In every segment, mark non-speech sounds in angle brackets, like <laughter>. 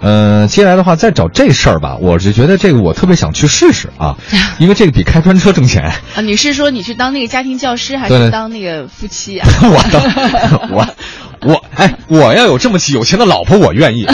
呃，接下来的话再找这事儿吧，我就觉得这个我特别想去试试啊，<laughs> 因为这个比开专车挣钱。啊，你是说你去当那个家庭教师，还是当那个夫妻啊？<laughs> 我当 <laughs> 我我哎，我要有这么有钱的老婆，我愿意。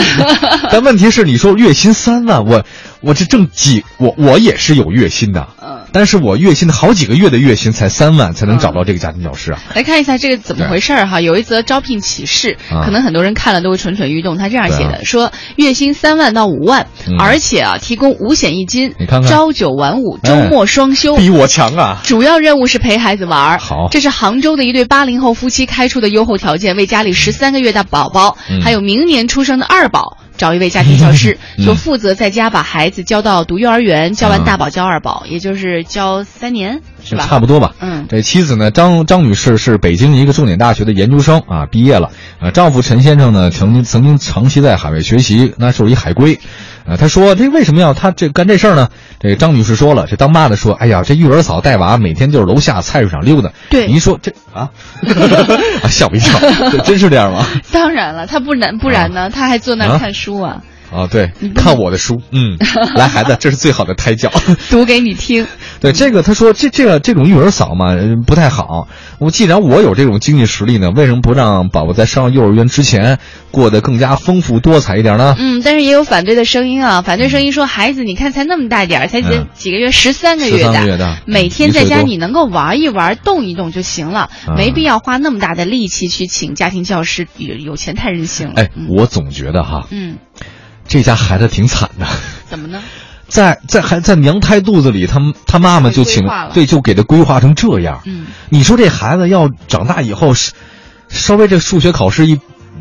但问题是，你说月薪三万，我我这挣几我我也是有月薪的，嗯。但是我月薪的好几个月的月薪才三万，才能找到这个家庭教师啊。来看一下这个怎么回事儿哈，有一则招聘启事，啊可能很多人看了都会蠢蠢欲动。他这样写的，啊说月薪三万到五万，嗯而且啊提供五险一金，你看看朝九晚五，周哎末双休。比我强啊！主要任务是陪孩子玩儿。好这是杭州的一对八零后夫妻开出的优厚条件，为家里十三个月大宝宝，嗯还有明年出生的二宝。找一位家庭教师，<laughs> 嗯就负责在家把孩子教到读幼儿园，教完啊大宝教二宝，也就是教三年，是吧？差不多吧。嗯这妻子呢，张张女士是北京一个重点大学的研究生啊，毕业了。呃，丈夫陈先生呢，曾经曾经长期在海外学习，那时候一海归。呃，他说这为什么要他这干这事儿呢？这个张女士说了，这当妈的说，哎呀，这育儿嫂带娃每天就是楼下菜市场溜达。对您说这啊，啊吓我一跳，这真是这样吗？<laughs> 当然了，他不然不然呢？他还坐那儿啊看书啊，啊，对看我的书，<laughs> 嗯，来孩子，这是最好的胎教。读给你听。对这个，他说这这个这种育儿嫂嘛呃不太好。我既然我有这种经济实力呢，为什么不让宝宝在上幼儿园之前过得更加丰富多彩一点呢？嗯，但是也有反对的声音啊。反对声音说，孩子你看才那么大点儿，才几个月，十三个月13大，个月大每天在家你能够玩一玩、动一动就行了，啊没必要花那么大的力气去请家庭教师，有有钱太任性了。哎嗯，我总觉得哈，嗯，这家孩子挺惨的，怎么呢？<laughs> 在在还在娘胎肚子里，他他妈妈就请对，就给他规划成这样。嗯，你说这孩子要长大以后是稍微这数学考试一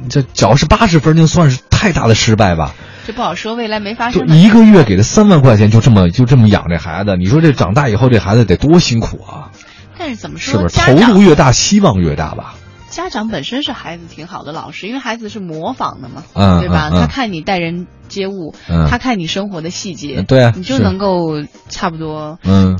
这只要是八十分，就算是太大的失败吧。这不好说，未来没发就生的。一个月给他三万块钱，就这么就这么养这孩子，你说这长大以后这孩子得多辛苦啊？但是怎么说，是不是？投入越大，希望越大吧？家长本身是孩子挺好的老师，因为孩子是模仿的嘛，嗯对吧？他看你待人接物，嗯他看你生活的细节，嗯对啊你就能够差不多。嗯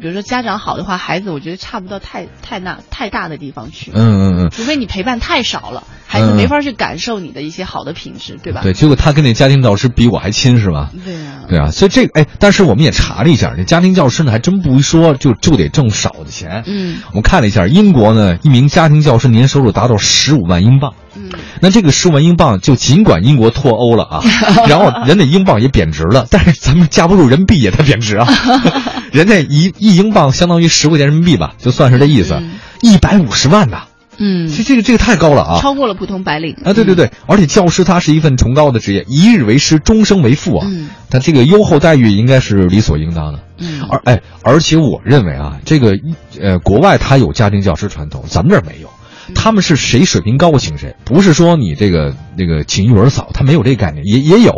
比如说家长好的话，孩子我觉得差不到太太那太大的地方去，嗯嗯嗯，除非你陪伴太少了，孩子嗯没法去感受你的一些好的品质，对吧？对，结果他跟那家庭导师比我还亲是吧？对啊，对啊，所以这个哎，但是我们也查了一下，这家庭教师呢还真不一说就就得挣少的钱。嗯我们看了一下，英国呢一名家庭教师年收入达到十五万英镑。嗯，那这个十五万英镑，就尽管英国脱欧了啊，<laughs> 然后人家英镑也贬值了，但是咱们架不住人民币也在贬值啊。<laughs> 人家一一英镑相当于十块钱人民币吧，就算是这意思嗯，一百五十万呐，嗯，这这个这个太高了啊！超过了普通白领啊，对对对，而且教师他是一份崇高的职业，一日为师，终生为父啊。嗯他这个优厚待遇应该是理所应当的。嗯而哎，而且我认为啊，这个呃，国外他有家庭教师传统，咱们这儿没有。嗯他们是谁水平高请谁，不是说你这个那个请育儿嫂，他没有这个概念，也也有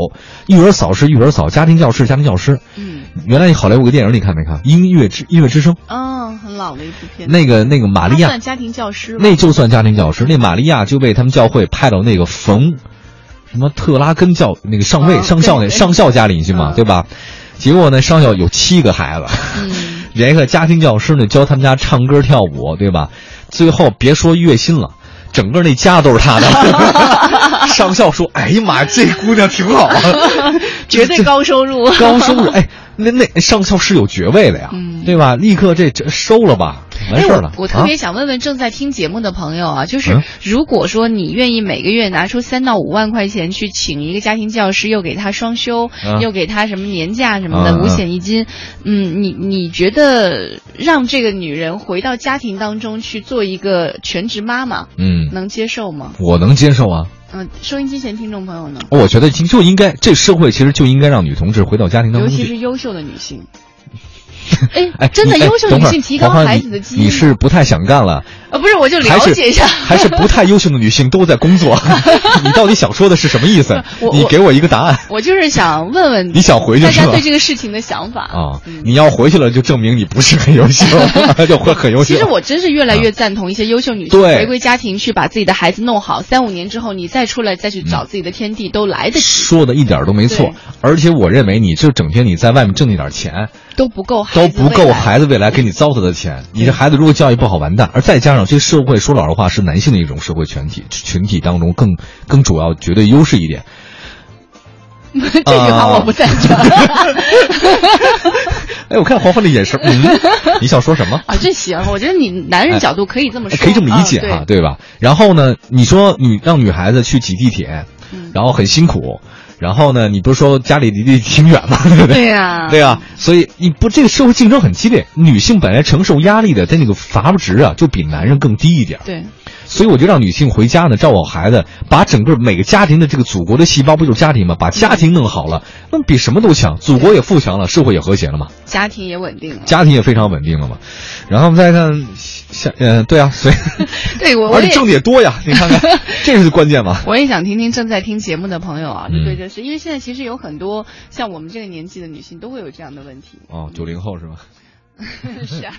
育儿嫂是育儿嫂，家庭教师家庭教师。嗯，原来好莱坞有个电影你看没看？音乐之音乐之声，哦，很老的一部片，那个那个玛利亚算，家庭教师，那就算家庭教师。那玛利亚就被他们教会派到那个冯什么特拉根教那个上尉、哦上校那上校家里去嘛，嗯对吧？结果呢，上校有七个孩子，嗯人家家庭教师呢教他们家唱歌跳舞，对吧？最后别说月薪了。整个那家都是他的，<laughs> 上校说：“哎呀妈呀，这姑娘挺好啊，<laughs> 绝对高收入，高收入。哎，那那上校是有爵位的呀，嗯对吧？立刻这这收了吧，完事儿了。哎我我特别啊想问问正在听节目的朋友啊，就是嗯如果说你愿意每个月拿出三到五万块钱去请一个家庭教师，又给他双休，嗯又给他什么年假什么的，五险一金，嗯，你你觉得让这个女人回到家庭当中去做一个全职妈妈，嗯，能接受吗？我能接受啊。嗯、收音机前听众朋友呢？我觉得就就应该，这社会其实就应该让女同志回到家庭当中尤。其是优秀的女性。哎 <laughs> 哎，，真的优秀女性提高孩子的基因。你是不太想干了，呃，不是，我就了解一下。<laughs> 还是不太优秀的女性都在工作？<laughs> 你到底想说的是什么意思你给我一个答案我就是想问问你想回去大家对这个事情的想法啊！嗯你要回去了，就证明你不是很优秀，就会很优秀。其实我真是越来越赞同一些优秀女性回归家庭，去把自己的孩子弄好，三五年之后你再出来再去找自己的天地都来得及，说的一点都没错，而且我认为你就整天你在外面挣那点钱，都不够都不够孩子未来给你糟蹋的钱。你这孩子如果教育不好，完蛋。而再加上这社会，说老实话，是男性的一种社会群体群体当中更更主要绝对优势一点。<laughs> 这句话我不赞成。<laughs> 哎，我看黄欢的眼神，嗯，你想说什么？<laughs> 啊，这行，我觉得你男人角度可以这么说，可以这么理解哈，对吧？然后呢，你说女让女孩子去挤地铁，然后很辛苦。然后呢？你不是说家里离得挺远吗？<laughs> 对不对？对呀，对呀。所以你不，这个社会竞争很激烈，女性本来承受压力的，在那个阀值啊，就比男人更低一点。对。所以我就让女性回家呢，照顾好孩子，把整个每个家庭的这个祖国的细胞不就是家庭吗？把家庭弄好了，那比什么都强，祖国也富强了，社会也和谐了嘛。家庭也稳定了。家庭也非常稳定了嘛。然后我们再看，下嗯，对啊，所以 <laughs> 对我而且挣的也多呀，<laughs> 你看看，这是关键嘛。我也想听听正在听节目的朋友啊，就对这是因为现在其实有很多像我们这个年纪的女性都会有这样的问题。哦，九零后是吗？<laughs> 是啊。